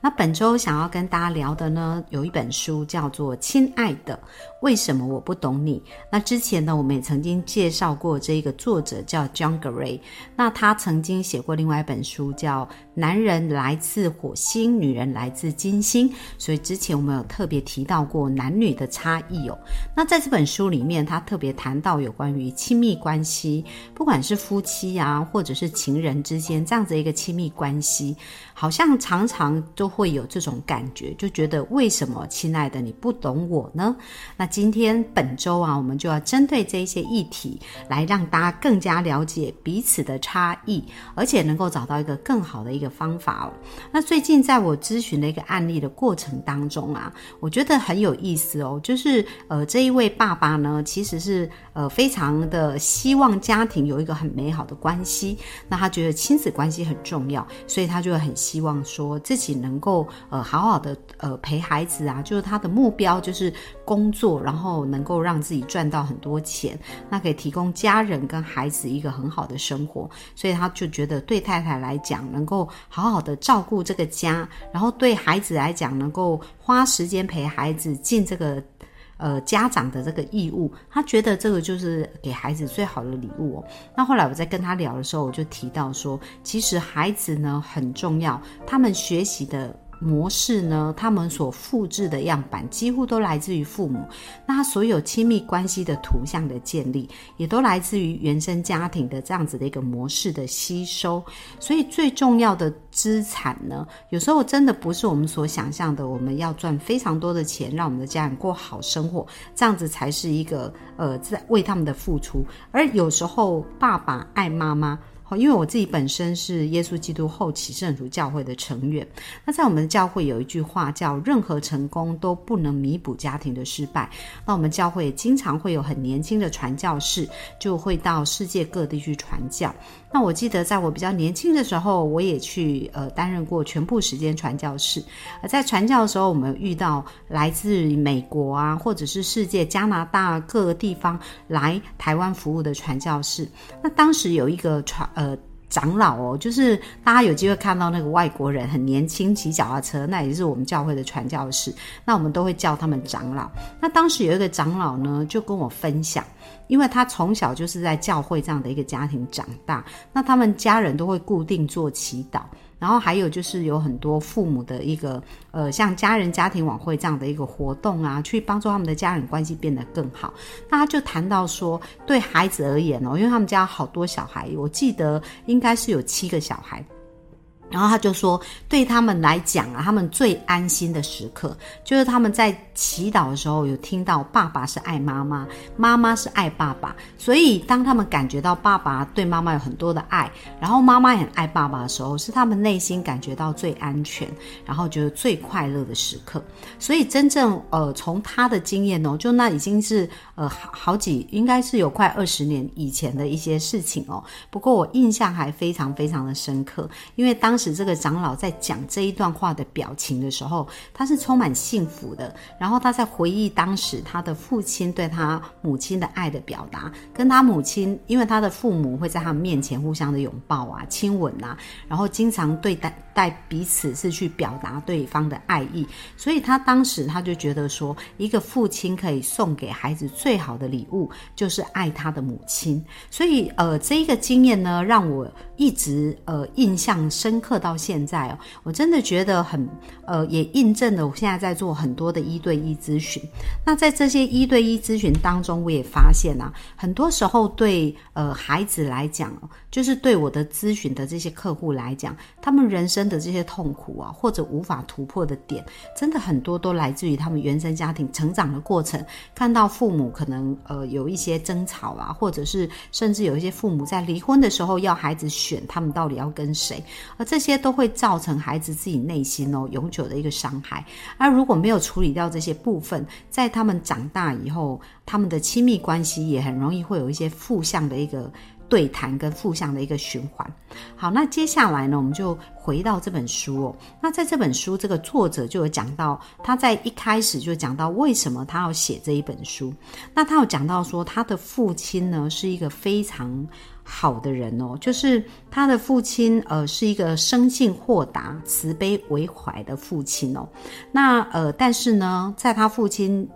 那本周想要跟大家聊的呢，有一本书叫做《亲爱的，为什么我不懂你》。那之前呢，我们也曾经介绍过这一个作者叫 John Gray。那他曾经写过另外一本书叫《男人来自火星，女人来自金星》。所以之前我们有特别提到过男女的差异哦。那在这本书里面，他特别谈到有关于亲密关系，不管是夫妻啊，或者是情人之间这样子一个亲密关系，好像常常都。会有这种感觉，就觉得为什么亲爱的你不懂我呢？那今天本周啊，我们就要针对这一些议题，来让大家更加了解彼此的差异，而且能够找到一个更好的一个方法哦。那最近在我咨询的一个案例的过程当中啊，我觉得很有意思哦，就是呃这一位爸爸呢，其实是呃非常的希望家庭有一个很美好的关系，那他觉得亲子关系很重要，所以他就很希望说自己能。能够呃好好的呃陪孩子啊，就是他的目标就是工作，然后能够让自己赚到很多钱，那可以提供家人跟孩子一个很好的生活，所以他就觉得对太太来讲，能够好好的照顾这个家，然后对孩子来讲，能够花时间陪孩子，进这个呃家长的这个义务，他觉得这个就是给孩子最好的礼物哦。那后来我在跟他聊的时候，我就提到说，其实孩子呢很重要，他们学习的。模式呢？他们所复制的样板几乎都来自于父母。那所有亲密关系的图像的建立，也都来自于原生家庭的这样子的一个模式的吸收。所以最重要的资产呢，有时候真的不是我们所想象的，我们要赚非常多的钱，让我们的家人过好生活，这样子才是一个呃在为他们的付出。而有时候爸爸爱妈妈。因为我自己本身是耶稣基督后期圣徒教会的成员，那在我们的教会有一句话叫“任何成功都不能弥补家庭的失败”。那我们教会经常会有很年轻的传教士，就会到世界各地去传教。那我记得在我比较年轻的时候，我也去呃担任过全部时间传教士。而在传教的时候，我们遇到来自美国啊，或者是世界加拿大各个地方来台湾服务的传教士。那当时有一个传呃。长老哦，就是大家有机会看到那个外国人很年轻骑脚踏车，那也是我们教会的传教士，那我们都会叫他们长老。那当时有一个长老呢，就跟我分享，因为他从小就是在教会这样的一个家庭长大，那他们家人都会固定做祈祷。然后还有就是有很多父母的一个呃，像家人家庭晚会这样的一个活动啊，去帮助他们的家人关系变得更好。那他就谈到说，对孩子而言哦，因为他们家好多小孩，我记得应该是有七个小孩。然后他就说，对他们来讲啊，他们最安心的时刻，就是他们在祈祷的时候，有听到爸爸是爱妈妈，妈妈是爱爸爸。所以当他们感觉到爸爸对妈妈有很多的爱，然后妈妈也很爱爸爸的时候，是他们内心感觉到最安全，然后觉得最快乐的时刻。所以真正呃，从他的经验哦，就那已经是呃好好几，应该是有快二十年以前的一些事情哦。不过我印象还非常非常的深刻，因为当。时这个长老在讲这一段话的表情的时候，他是充满幸福的。然后然后他在回忆当时他的父亲对他母亲的爱的表达，跟他母亲，因为他的父母会在他们面前互相的拥抱啊、亲吻啊，然后经常对待待彼此是去表达对方的爱意。所以他当时他就觉得说，一个父亲可以送给孩子最好的礼物就是爱他的母亲。所以呃，这一个经验呢，让我一直呃印象深刻。到现在哦，我真的觉得很呃，也印证了我现在在做很多的一对一咨询。那在这些一对一咨询当中，我也发现啊，很多时候对呃孩子来讲，就是对我的咨询的这些客户来讲，他们人生的这些痛苦啊，或者无法突破的点，真的很多都来自于他们原生家庭成长的过程，看到父母可能呃有一些争吵啊，或者是甚至有一些父母在离婚的时候要孩子选他们到底要跟谁，而。这些都会造成孩子自己内心哦永久的一个伤害。而如果没有处理掉这些些部分，在他们长大以后，他们的亲密关系也很容易会有一些负向的一个。对谈跟负向的一个循环。好，那接下来呢，我们就回到这本书哦。那在这本书，这个作者就有讲到，他在一开始就讲到为什么他要写这一本书。那他有讲到说，他的父亲呢是一个非常好的人哦，就是他的父亲呃是一个生性豁达、慈悲为怀的父亲哦。那呃，但是呢，在他父亲。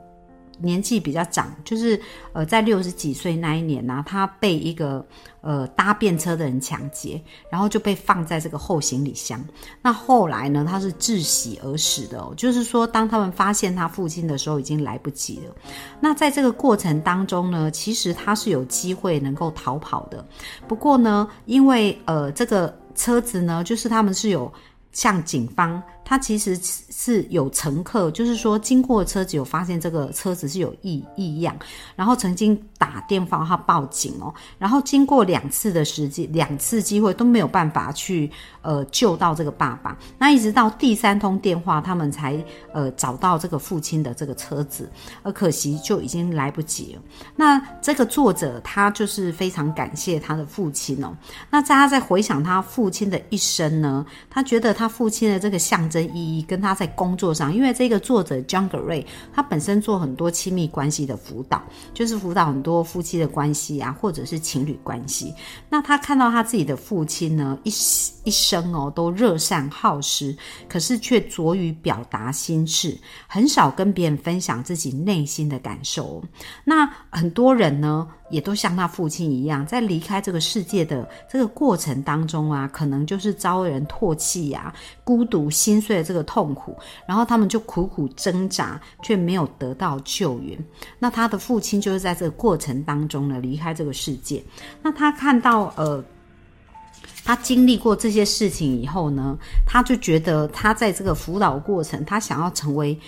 年纪比较长，就是呃，在六十几岁那一年呢，他被一个呃搭便车的人抢劫，然后就被放在这个后行李箱。那后来呢，他是窒息而死的，就是说，当他们发现他父亲的时候，已经来不及了。那在这个过程当中呢，其实他是有机会能够逃跑的，不过呢，因为呃，这个车子呢，就是他们是有向警方。他其实是有乘客，就是说经过车子有发现这个车子是有异异样，然后曾经打电话他报警哦，然后经过两次的时机，两次机会都没有办法去呃救到这个爸爸，那一直到第三通电话，他们才呃找到这个父亲的这个车子，而可惜就已经来不及了。那这个作者他就是非常感谢他的父亲哦，那在他在回想他父亲的一生呢，他觉得他父亲的这个象征。意义跟他在工作上，因为这个作者 John Gray，他本身做很多亲密关系的辅导，就是辅导很多夫妻的关系啊，或者是情侣关系。那他看到他自己的父亲呢，一一生哦都热善好施，可是却拙于表达心事，很少跟别人分享自己内心的感受。那很多人呢？也都像他父亲一样，在离开这个世界的这个过程当中啊，可能就是遭人唾弃呀、孤独、心碎的这个痛苦，然后他们就苦苦挣扎，却没有得到救援。那他的父亲就是在这个过程当中呢离开这个世界。那他看到呃，他经历过这些事情以后呢，他就觉得他在这个辅导过程，他想要成为。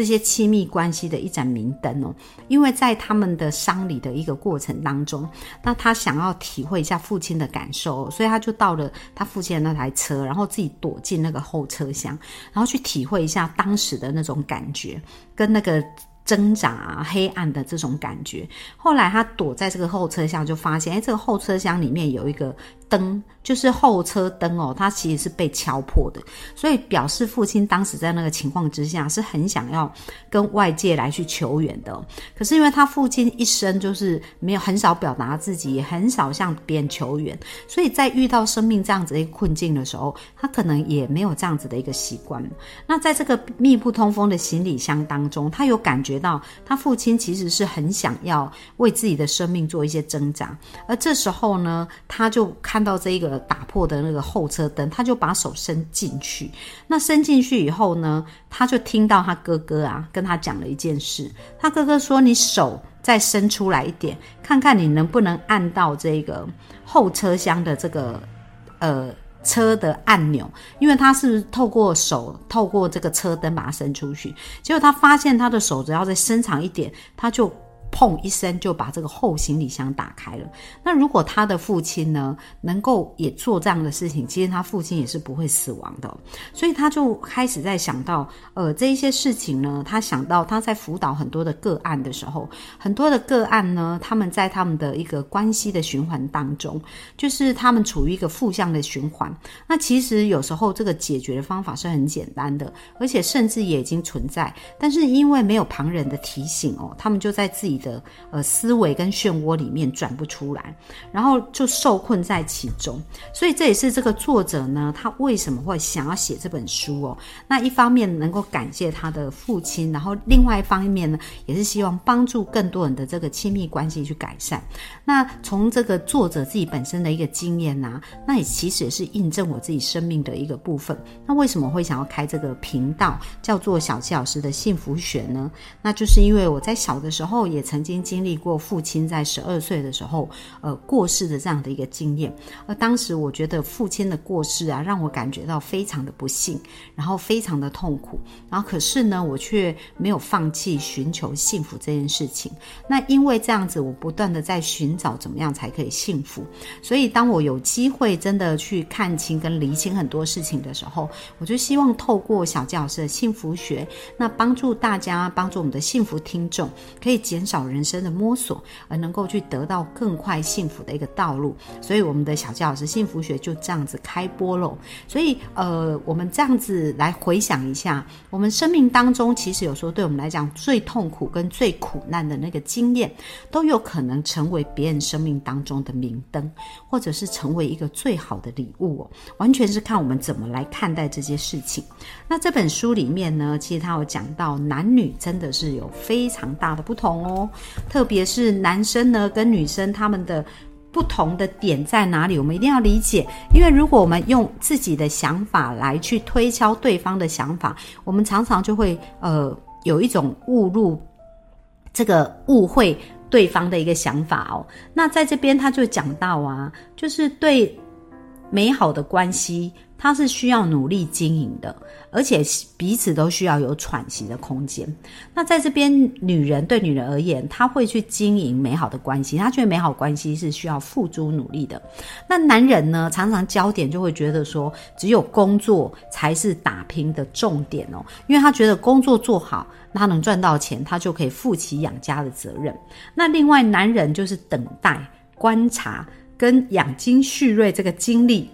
这些亲密关系的一盏明灯哦，因为在他们的丧礼的一个过程当中，那他想要体会一下父亲的感受，所以他就到了他父亲的那台车，然后自己躲进那个后车厢，然后去体会一下当时的那种感觉，跟那个挣扎啊、黑暗的这种感觉。后来他躲在这个后车厢，就发现，哎，这个后车厢里面有一个。灯就是后车灯哦，它其实是被敲破的，所以表示父亲当时在那个情况之下是很想要跟外界来去求援的。可是因为他父亲一生就是没有很少表达自己，也很少向别人求援，所以在遇到生命这样子的一个困境的时候，他可能也没有这样子的一个习惯。那在这个密不通风的行李箱当中，他有感觉觉到他父亲其实是很想要为自己的生命做一些挣扎，而这时候呢，他就。看到这一个打破的那个后车灯，他就把手伸进去。那伸进去以后呢，他就听到他哥哥啊跟他讲了一件事。他哥哥说：“你手再伸出来一点，看看你能不能按到这个后车厢的这个呃车的按钮。因为他是透过手透过这个车灯把它伸出去。结果他发现他的手只要再伸长一点，他就。”砰一声就把这个后行李箱打开了。那如果他的父亲呢，能够也做这样的事情，其实他父亲也是不会死亡的。所以他就开始在想到，呃，这一些事情呢，他想到他在辅导很多的个案的时候，很多的个案呢，他们在他们的一个关系的循环当中，就是他们处于一个负向的循环。那其实有时候这个解决的方法是很简单的，而且甚至也已经存在，但是因为没有旁人的提醒哦，他们就在自己。的呃思维跟漩涡里面转不出来，然后就受困在其中，所以这也是这个作者呢，他为什么会想要写这本书哦？那一方面能够感谢他的父亲，然后另外一方面呢，也是希望帮助更多人的这个亲密关系去改善。那从这个作者自己本身的一个经验呐，那也其实也是印证我自己生命的一个部分。那为什么会想要开这个频道，叫做小七老师的幸福学呢？那就是因为我在小的时候也。曾经经历过父亲在十二岁的时候，呃，过世的这样的一个经验。而当时我觉得父亲的过世啊，让我感觉到非常的不幸，然后非常的痛苦。然后可是呢，我却没有放弃寻求幸福这件事情。那因为这样子，我不断的在寻找怎么样才可以幸福。所以当我有机会真的去看清跟理清很多事情的时候，我就希望透过小教师的幸福学，那帮助大家，帮助我们的幸福听众，可以减少人生的摸索，而能够去得到更快幸福的一个道路。所以我们的小教师幸福学就这样子开播喽。所以呃，我们这样子来回想一下，我们生命当中其实有时候对我们来讲最痛苦跟最苦难的那个经验，都有可能成为别人生命当中的明灯，或者是成为一个最好的礼物哦。完全是看我们怎么来看待这些事情。那这本书里面呢，其实他有讲到男女真的是有非常大的不同哦，特别是男生呢跟女生他们的不同的点在哪里，我们一定要理解。因为如果我们用自己的想法来去推敲对方的想法，我们常常就会呃有一种误入这个误会对方的一个想法哦。那在这边他就讲到啊，就是对美好的关系。它是需要努力经营的，而且彼此都需要有喘息的空间。那在这边，女人对女人而言，她会去经营美好的关系，她觉得美好关系是需要付诸努力的。那男人呢，常常焦点就会觉得说，只有工作才是打拼的重点哦，因为他觉得工作做好，他能赚到钱，他就可以负起养家的责任。那另外，男人就是等待、观察跟养精蓄锐这个经历。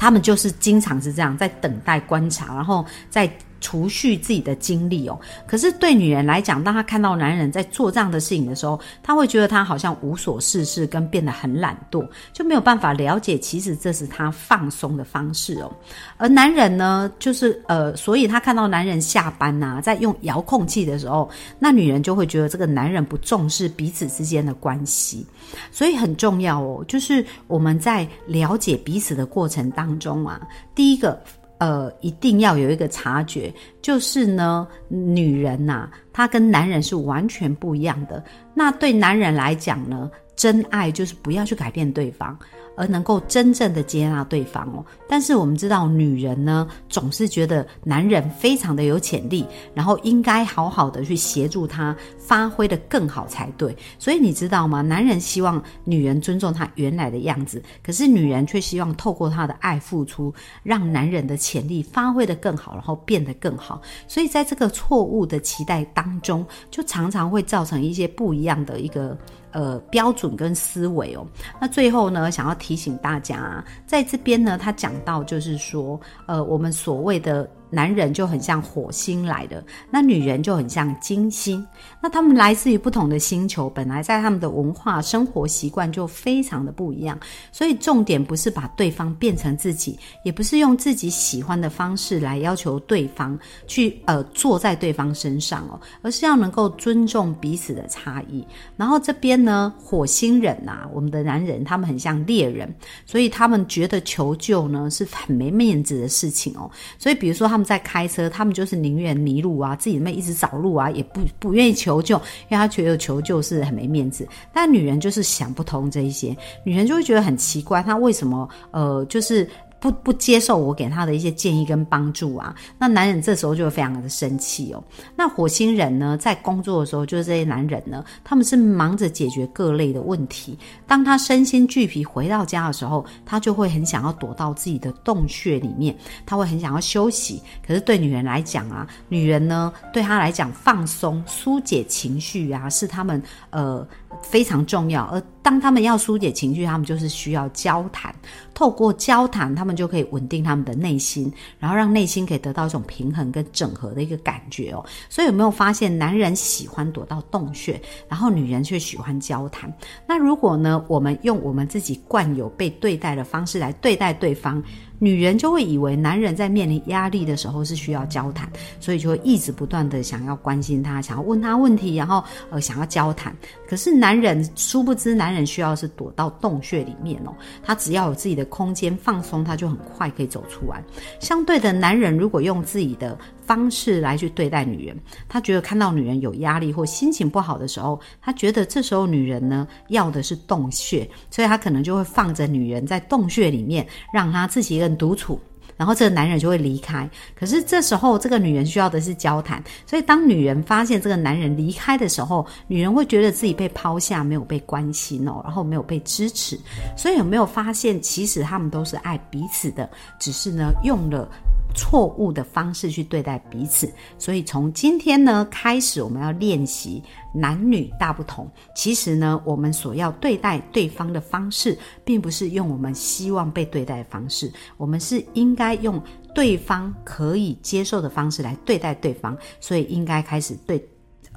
他们就是经常是这样，在等待观察，然后在。储蓄自己的精力哦，可是对女人来讲，当她看到男人在做这样的事情的时候，她会觉得他好像无所事事，跟变得很懒惰，就没有办法了解，其实这是他放松的方式哦。而男人呢，就是呃，所以他看到男人下班呐，在用遥控器的时候，那女人就会觉得这个男人不重视彼此之间的关系，所以很重要哦，就是我们在了解彼此的过程当中啊，第一个。呃，一定要有一个察觉，就是呢，女人呐，她跟男人是完全不一样的。那对男人来讲呢，真爱就是不要去改变对方。而能够真正的接纳对方哦，但是我们知道女人呢，总是觉得男人非常的有潜力，然后应该好好的去协助他发挥的更好才对。所以你知道吗？男人希望女人尊重他原来的样子，可是女人却希望透过他的爱付出，让男人的潜力发挥的更好，然后变得更好。所以在这个错误的期待当中，就常常会造成一些不一样的一个。呃，标准跟思维哦。那最后呢，想要提醒大家，在这边呢，他讲到就是说，呃，我们所谓的。男人就很像火星来的，那女人就很像金星。那他们来自于不同的星球，本来在他们的文化、生活习惯就非常的不一样。所以重点不是把对方变成自己，也不是用自己喜欢的方式来要求对方去呃坐在对方身上哦，而是要能够尊重彼此的差异。然后这边呢，火星人呐，我们的男人他们很像猎人，所以他们觉得求救呢是很没面子的事情哦。所以比如说他在开车，他们就是宁愿迷路啊，自己那一直找路啊，也不不愿意求救，因为他觉得求救是很没面子。但女人就是想不通这一些，女人就会觉得很奇怪，她为什么呃，就是。不不接受我给他的一些建议跟帮助啊，那男人这时候就会非常的生气哦。那火星人呢，在工作的时候，就是这些男人呢，他们是忙着解决各类的问题。当他身心俱疲回到家的时候，他就会很想要躲到自己的洞穴里面，他会很想要休息。可是对女人来讲啊，女人呢，对他来讲放松、疏解情绪啊，是他们呃。非常重要，而当他们要疏解情绪，他们就是需要交谈。透过交谈，他们就可以稳定他们的内心，然后让内心可以得到一种平衡跟整合的一个感觉哦。所以有没有发现，男人喜欢躲到洞穴，然后女人却喜欢交谈？那如果呢，我们用我们自己惯有被对待的方式来对待对方？女人就会以为男人在面临压力的时候是需要交谈，所以就会一直不断的想要关心他，想要问他问题，然后呃想要交谈。可是男人殊不知，男人需要是躲到洞穴里面哦，他只要有自己的空间放松，他就很快可以走出来。相对的，男人如果用自己的方式来去对待女人，他觉得看到女人有压力或心情不好的时候，他觉得这时候女人呢要的是洞穴，所以他可能就会放着女人在洞穴里面，让她自己一个人独处。然后这个男人就会离开，可是这时候这个女人需要的是交谈，所以当女人发现这个男人离开的时候，女人会觉得自己被抛下，没有被关心哦，然后没有被支持。所以有没有发现，其实他们都是爱彼此的，只是呢用了。错误的方式去对待彼此，所以从今天呢开始，我们要练习男女大不同。其实呢，我们所要对待对方的方式，并不是用我们希望被对待的方式，我们是应该用对方可以接受的方式来对待对方。所以应该开始对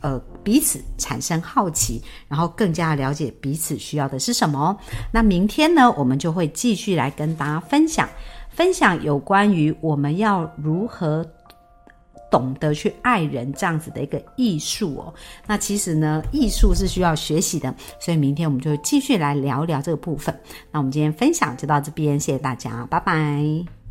呃彼此产生好奇，然后更加了解彼此需要的是什么。那明天呢，我们就会继续来跟大家分享。分享有关于我们要如何懂得去爱人这样子的一个艺术哦。那其实呢，艺术是需要学习的，所以明天我们就继续来聊聊这个部分。那我们今天分享就到这边，谢谢大家，拜拜。